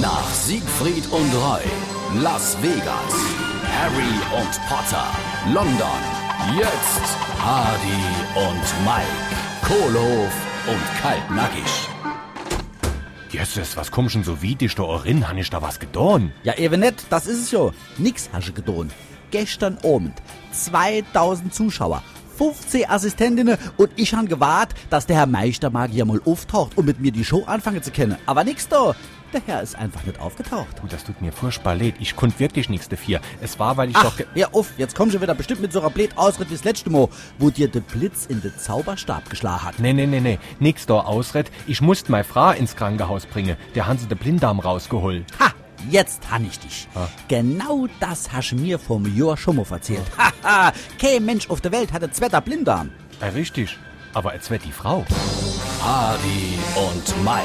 Nach Siegfried und Roy, Las Vegas, Harry und Potter, London, jetzt Hardy und Mike, Kohlhof und Kaltnackig. Jesus, was kommst denn so wie dich da rein? Han ich da was getan? Ja, eben nicht, das ist es ja. Nix hast du getan. Gestern Abend 2000 Zuschauer, 15 Assistentinnen und ich han gewartet, dass der Herr Meistermagier mal auftaucht, um mit mir die Show anfangen zu können. Aber nix da. Der Herr ist einfach nicht aufgetaucht. Du, das tut mir furchtbar leid. Ich konnte wirklich nichts dafür. Es war, weil ich Ach, doch... hör auf, jetzt komm schon wieder bestimmt mit so einer blöd Ausritt wie das letzte Mal, wo dir der Blitz in den Zauberstab geschlagen hat. Nee, nee, nee, nee. Nix da ausred. Ich musste meine Frau ins Krankenhaus bringen. Der haben sie den Blinddarm rausgeholt. Ha, jetzt han ich dich. Genau das hast du mir Jahr schon mal erzählt. Haha, kein Mensch auf der Welt hat einen zweiter Blinddarm. Ja, richtig. Aber jetzt wird die Frau. Hardy und Mike,